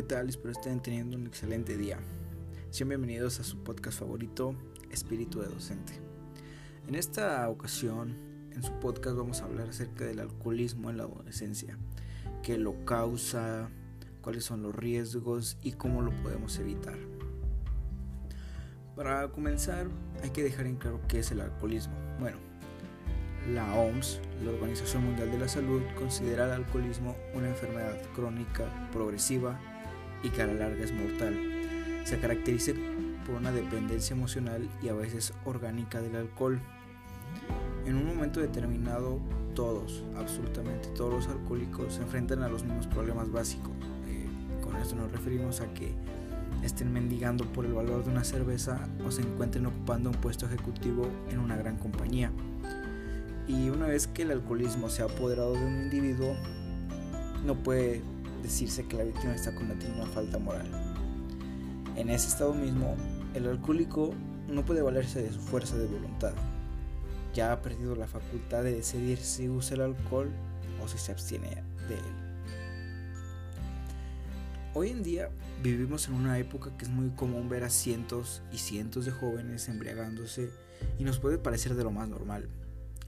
¿qué tal? Espero estén teniendo un excelente día. Sean bienvenidos a su podcast favorito, Espíritu de Docente. En esta ocasión, en su podcast vamos a hablar acerca del alcoholismo en la adolescencia, qué lo causa, cuáles son los riesgos y cómo lo podemos evitar. Para comenzar, hay que dejar en claro qué es el alcoholismo. Bueno, la OMS, la Organización Mundial de la Salud, considera el alcoholismo una enfermedad crónica, progresiva y que a la larga es mortal. Se caracteriza por una dependencia emocional y a veces orgánica del alcohol. En un momento determinado, todos, absolutamente todos los alcohólicos se enfrentan a los mismos problemas básicos. Eh, con esto nos referimos a que estén mendigando por el valor de una cerveza o se encuentren ocupando un puesto ejecutivo en una gran compañía. Y una vez que el alcoholismo se ha apoderado de un individuo, no puede decirse que la víctima está cometiendo una falta moral. En ese estado mismo, el alcohólico no puede valerse de su fuerza de voluntad. Ya ha perdido la facultad de decidir si usa el alcohol o si se abstiene de él. Hoy en día vivimos en una época que es muy común ver a cientos y cientos de jóvenes embriagándose y nos puede parecer de lo más normal.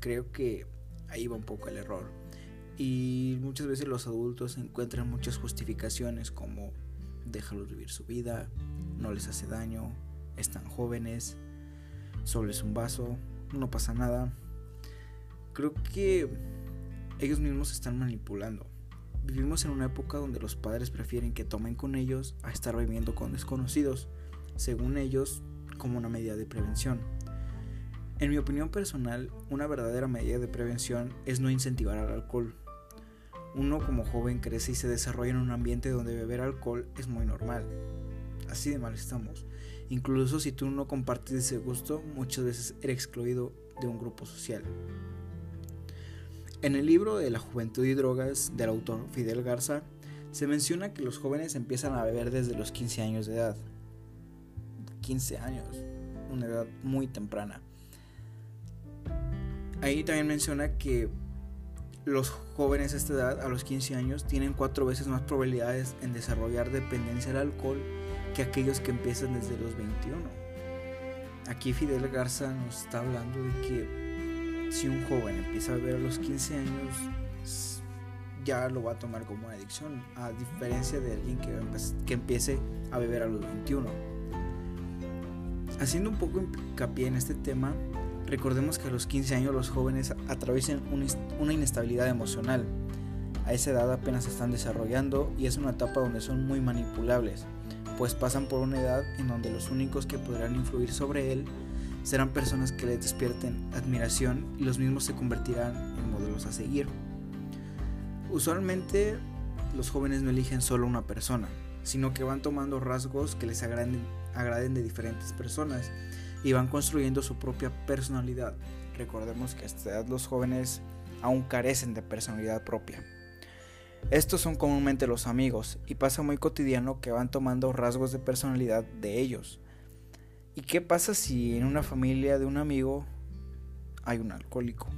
Creo que ahí va un poco el error. Y muchas veces los adultos encuentran muchas justificaciones como déjalos vivir su vida, no les hace daño, están jóvenes, solo es un vaso, no pasa nada. Creo que ellos mismos están manipulando. Vivimos en una época donde los padres prefieren que tomen con ellos a estar bebiendo con desconocidos, según ellos como una medida de prevención. En mi opinión personal, una verdadera medida de prevención es no incentivar al alcohol, uno como joven crece y se desarrolla en un ambiente donde beber alcohol es muy normal. Así de mal estamos. Incluso si tú no compartes ese gusto, muchas veces eres excluido de un grupo social. En el libro de La Juventud y Drogas del autor Fidel Garza, se menciona que los jóvenes empiezan a beber desde los 15 años de edad. 15 años, una edad muy temprana. Ahí también menciona que los jóvenes a esta edad, a los 15 años, tienen cuatro veces más probabilidades en desarrollar dependencia al alcohol que aquellos que empiezan desde los 21. Aquí Fidel Garza nos está hablando de que si un joven empieza a beber a los 15 años, ya lo va a tomar como una adicción, a diferencia de alguien que, que empiece a beber a los 21. Haciendo un poco hincapié en este tema, Recordemos que a los 15 años los jóvenes atraviesan una inestabilidad emocional. A esa edad apenas se están desarrollando y es una etapa donde son muy manipulables, pues pasan por una edad en donde los únicos que podrán influir sobre él serán personas que les despierten admiración y los mismos se convertirán en modelos a seguir. Usualmente los jóvenes no eligen solo una persona, sino que van tomando rasgos que les agraden, agraden de diferentes personas y van construyendo su propia personalidad. Recordemos que a esta edad los jóvenes aún carecen de personalidad propia. Estos son comúnmente los amigos y pasa muy cotidiano que van tomando rasgos de personalidad de ellos. ¿Y qué pasa si en una familia de un amigo hay un alcohólico?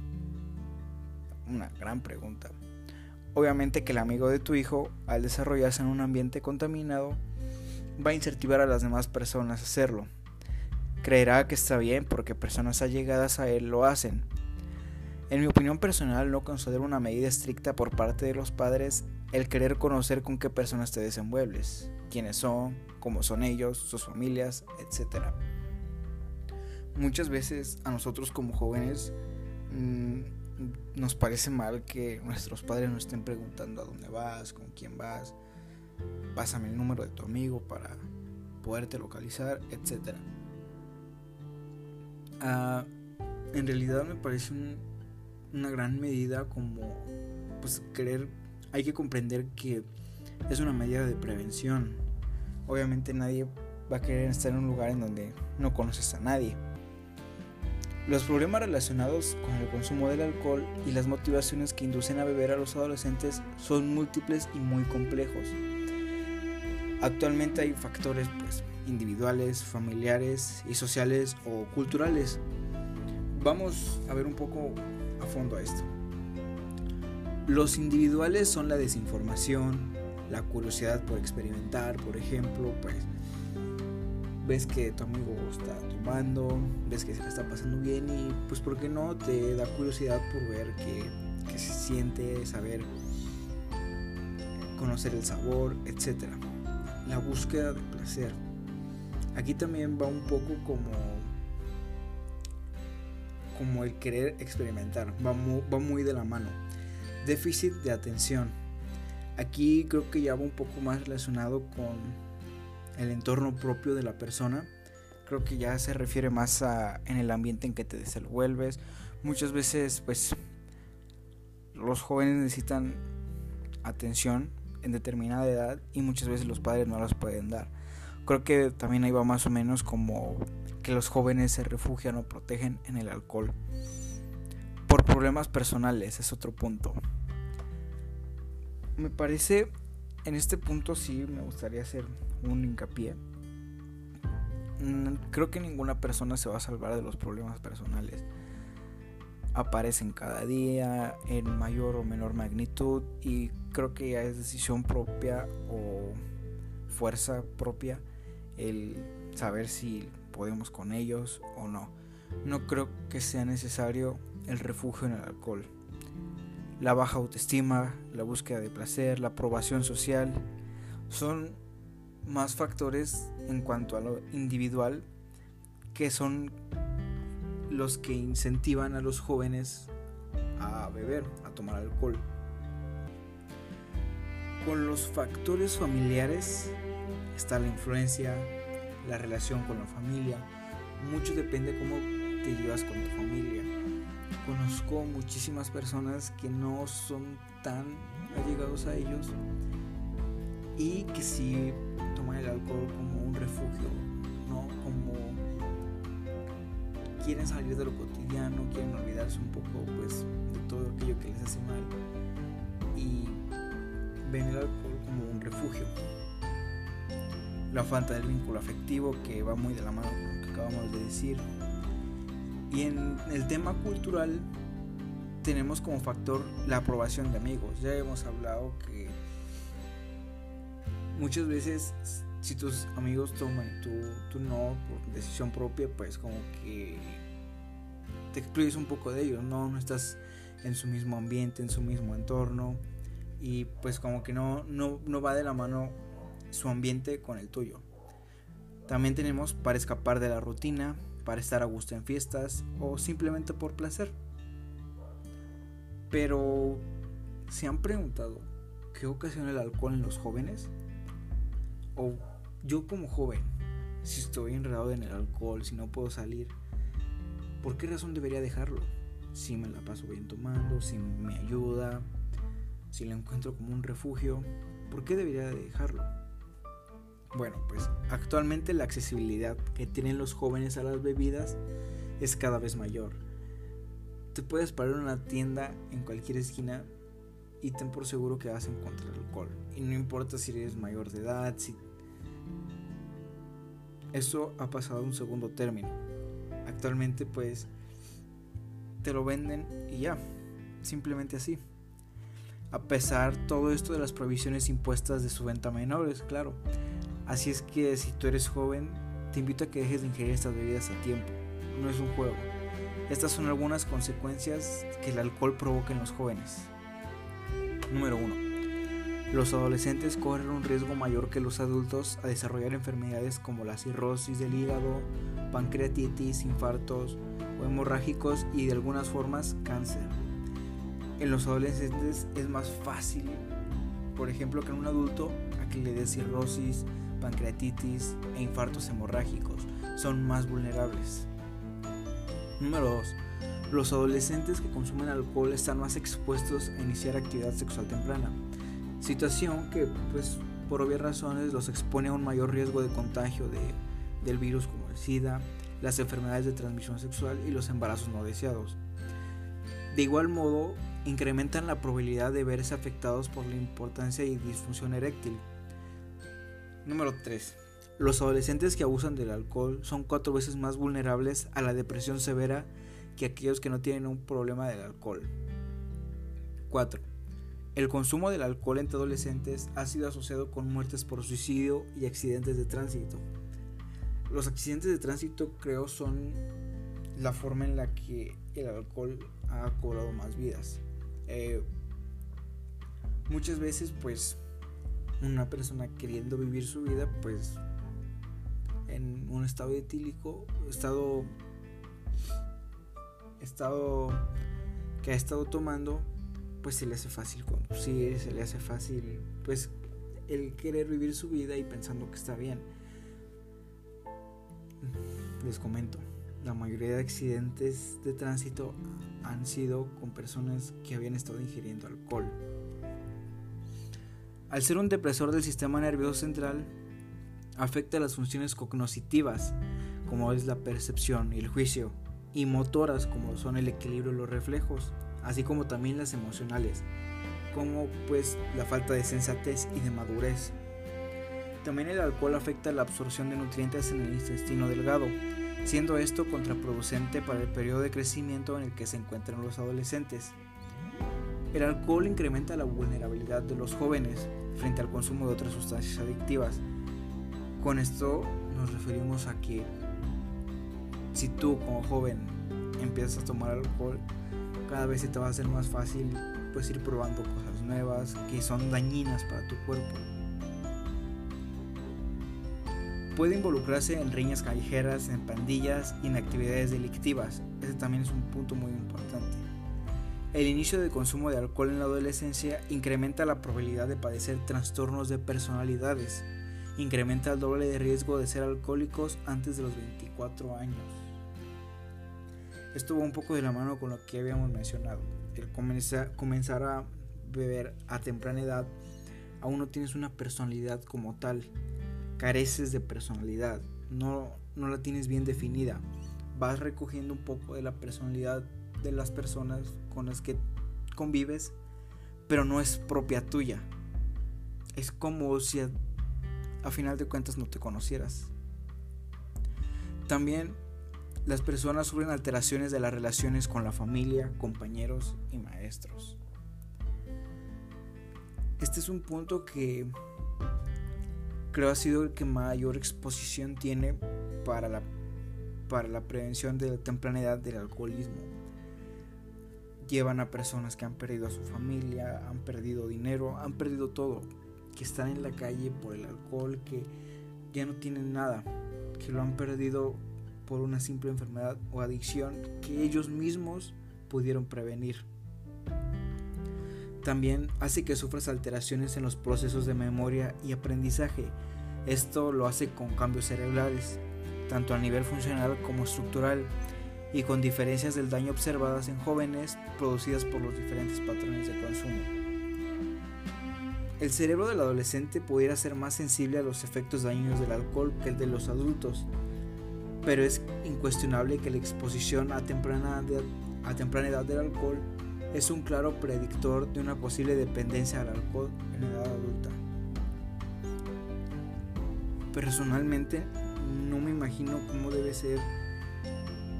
Una gran pregunta. Obviamente que el amigo de tu hijo, al desarrollarse en un ambiente contaminado, va a incentivar a las demás personas a hacerlo creerá que está bien porque personas allegadas a él lo hacen. En mi opinión personal no considero una medida estricta por parte de los padres el querer conocer con qué personas te desenvuelves, quiénes son, cómo son ellos, sus familias, etc. Muchas veces a nosotros como jóvenes mm, nos parece mal que nuestros padres nos estén preguntando a dónde vas, con quién vas, pásame el número de tu amigo para poderte localizar, etcétera. En realidad me parece una gran medida como pues querer hay que comprender que es una medida de prevención. Obviamente nadie va a querer estar en un lugar en donde no conoces a nadie. Los problemas relacionados con el consumo del alcohol y las motivaciones que inducen a beber a los adolescentes son múltiples y muy complejos. Actualmente hay factores pues individuales, familiares y sociales o culturales. Vamos a ver un poco a fondo a esto. Los individuales son la desinformación, la curiosidad por experimentar, por ejemplo, pues ves que tu amigo está tomando, ves que se le está pasando bien y pues por qué no te da curiosidad por ver qué, qué se siente, saber conocer el sabor, etc. La búsqueda de placer. Aquí también va un poco como como el querer experimentar, va va muy de la mano. Déficit de atención. Aquí creo que ya va un poco más relacionado con el entorno propio de la persona. Creo que ya se refiere más a en el ambiente en que te desenvuelves. Muchas veces pues los jóvenes necesitan atención en determinada edad y muchas veces los padres no las pueden dar. Creo que también ahí va más o menos como que los jóvenes se refugian o protegen en el alcohol. Por problemas personales es otro punto. Me parece, en este punto sí me gustaría hacer un hincapié. Mm, creo que ninguna persona se va a salvar de los problemas personales. Aparecen cada día en mayor o menor magnitud y creo que ya es decisión propia o fuerza propia el saber si podemos con ellos o no. No creo que sea necesario el refugio en el alcohol. La baja autoestima, la búsqueda de placer, la aprobación social son más factores en cuanto a lo individual que son los que incentivan a los jóvenes a beber, a tomar alcohol. Con los factores familiares está la influencia, la relación con la familia. Mucho depende cómo te llevas con tu familia. Conozco muchísimas personas que no son tan allegados a ellos y que sí toman el alcohol como un refugio, ¿no? Como quieren salir de lo cotidiano, quieren olvidarse un poco pues de todo aquello que les hace mal y ven el alcohol como un refugio. La falta del vínculo afectivo que va muy de la mano con lo que acabamos de decir. Y en el tema cultural tenemos como factor la aprobación de amigos. Ya hemos hablado que muchas veces si tus amigos toman y tú, tú no, por decisión propia, pues como que te excluyes un poco de ellos, ¿no? No estás en su mismo ambiente, en su mismo entorno y pues como que no, no, no va de la mano su ambiente con el tuyo. También tenemos para escapar de la rutina, para estar a gusto en fiestas o simplemente por placer. Pero, ¿se han preguntado qué ocasiona el alcohol en los jóvenes? O yo como joven, si estoy enredado en el alcohol, si no puedo salir, ¿por qué razón debería dejarlo? Si me la paso bien tomando, si me ayuda, si lo encuentro como un refugio, ¿por qué debería dejarlo? Bueno, pues actualmente la accesibilidad que tienen los jóvenes a las bebidas es cada vez mayor. Te puedes parar en una tienda en cualquier esquina y ten por seguro que vas a encontrar alcohol. Y no importa si eres mayor de edad, si... Eso ha pasado a un segundo término. Actualmente pues te lo venden y ya, simplemente así. A pesar todo esto de las provisiones impuestas de su venta a menores, claro. Así es que si tú eres joven, te invito a que dejes de ingerir estas bebidas a tiempo. No es un juego. Estas son algunas consecuencias que el alcohol provoca en los jóvenes. Número 1. Los adolescentes corren un riesgo mayor que los adultos a desarrollar enfermedades como la cirrosis del hígado, pancreatitis, infartos o hemorrágicos y de algunas formas cáncer. En los adolescentes es más fácil, por ejemplo, que en un adulto a que le dé cirrosis, pancreatitis e infartos hemorrágicos. Son más vulnerables. Número 2 los adolescentes que consumen alcohol están más expuestos a iniciar actividad sexual temprana, situación que pues por obvias razones los expone a un mayor riesgo de contagio de, del virus como el SIDA, las enfermedades de transmisión sexual y los embarazos no deseados. De igual modo, incrementan la probabilidad de verse afectados por la importancia y disfunción eréctil. Número 3. Los adolescentes que abusan del alcohol son cuatro veces más vulnerables a la depresión severa que aquellos que no tienen un problema del alcohol. 4. El consumo del alcohol entre adolescentes ha sido asociado con muertes por suicidio y accidentes de tránsito. Los accidentes de tránsito creo son la forma en la que el alcohol ha cobrado más vidas. Eh, muchas veces pues una persona queriendo vivir su vida pues en un estado etílico, estado estado que ha estado tomando, pues se le hace fácil conducir, se le hace fácil pues el querer vivir su vida y pensando que está bien. Les comento, la mayoría de accidentes de tránsito han sido con personas que habían estado ingiriendo alcohol. Al ser un depresor del sistema nervioso central, afecta las funciones cognitivas, como es la percepción y el juicio, y motoras, como son el equilibrio y los reflejos, así como también las emocionales, como pues la falta de sensatez y de madurez. También el alcohol afecta la absorción de nutrientes en el intestino delgado, siendo esto contraproducente para el periodo de crecimiento en el que se encuentran los adolescentes. El alcohol incrementa la vulnerabilidad de los jóvenes frente al consumo de otras sustancias adictivas. Con esto nos referimos a que si tú como joven empiezas a tomar alcohol, cada vez se te va a hacer más fácil pues ir probando cosas nuevas que son dañinas para tu cuerpo. Puede involucrarse en riñas callejeras, en pandillas y en actividades delictivas. Ese también es un punto muy importante. El inicio de consumo de alcohol en la adolescencia incrementa la probabilidad de padecer trastornos de personalidades. Incrementa el doble de riesgo de ser alcohólicos antes de los 24 años. Esto va un poco de la mano con lo que habíamos mencionado. El comenzar a beber a temprana edad, aún no tienes una personalidad como tal. Careces de personalidad, no, no la tienes bien definida. Vas recogiendo un poco de la personalidad de las personas con las que convives, pero no es propia tuya. Es como si a, final de cuentas no te conocieras. También las personas sufren alteraciones de las relaciones con la familia, compañeros y maestros. Este es un punto que creo ha sido el que mayor exposición tiene para la, para la prevención de la temprana edad del alcoholismo. Llevan a personas que han perdido a su familia, han perdido dinero, han perdido todo, que están en la calle por el alcohol, que ya no tienen nada, que lo han perdido por una simple enfermedad o adicción que ellos mismos pudieron prevenir. También hace que sufras alteraciones en los procesos de memoria y aprendizaje. Esto lo hace con cambios cerebrales, tanto a nivel funcional como estructural, y con diferencias del daño observadas en jóvenes producidas por los diferentes patrones de consumo. El cerebro del adolescente pudiera ser más sensible a los efectos dañinos del alcohol que el de los adultos, pero es incuestionable que la exposición a temprana, edad, del alcohol es un claro predictor de una posible dependencia al alcohol en edad adulta. Personalmente no me imagino cómo debe ser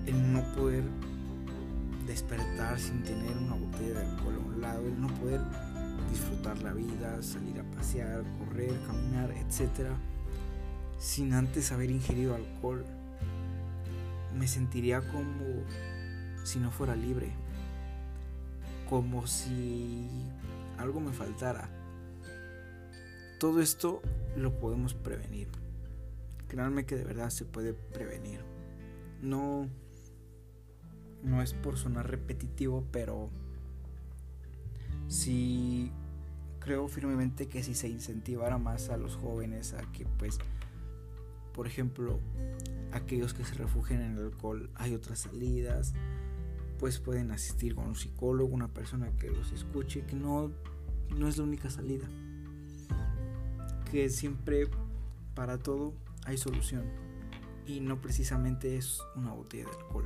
el no poder despertar sin tener una botella de alcohol a un lado, el no poder disfrutar la vida, salir a pasear, correr, caminar, etc. sin antes haber ingerido alcohol me sentiría como si no fuera libre, como si algo me faltara. Todo esto lo podemos prevenir. Créanme que de verdad se puede prevenir. No no es por sonar repetitivo, pero sí creo firmemente que si se incentivara más a los jóvenes a que pues por ejemplo aquellos que se refugian en el alcohol hay otras salidas, pues pueden asistir con un psicólogo, una persona que los escuche, que no, no es la única salida, que siempre para todo hay solución y no precisamente es una botella de alcohol.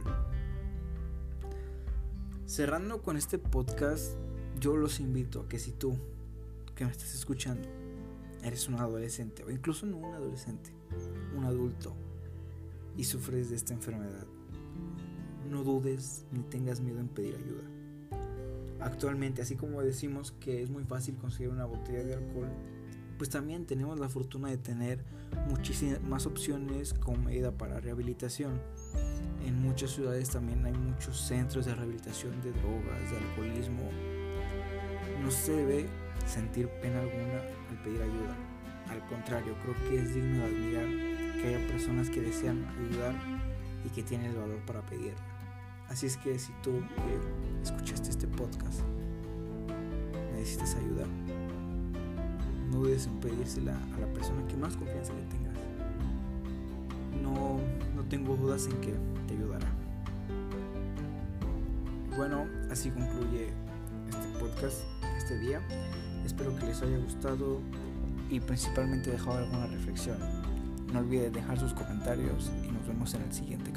Cerrando con este podcast, yo los invito a que si tú que me estás escuchando eres un adolescente o incluso no un adolescente, un adulto y sufres de esta enfermedad, no dudes ni tengas miedo en pedir ayuda. Actualmente, así como decimos que es muy fácil conseguir una botella de alcohol, pues también tenemos la fortuna de tener muchísimas más opciones como medida para rehabilitación. En muchas ciudades también hay muchos centros de rehabilitación de drogas, de alcoholismo. No se debe sentir pena alguna al pedir ayuda. Al contrario, creo que es digno de admirar que haya personas que desean ayudar y que tienen el valor para pedirla. Así es que si tú que escuchaste este podcast necesitas ayuda, no dudes en pedírsela a la persona que más confianza le tengas. No tengo dudas en que te ayudará. Bueno, así concluye este podcast este día. Espero que les haya gustado y principalmente dejado alguna reflexión. No olviden dejar sus comentarios y nos vemos en el siguiente.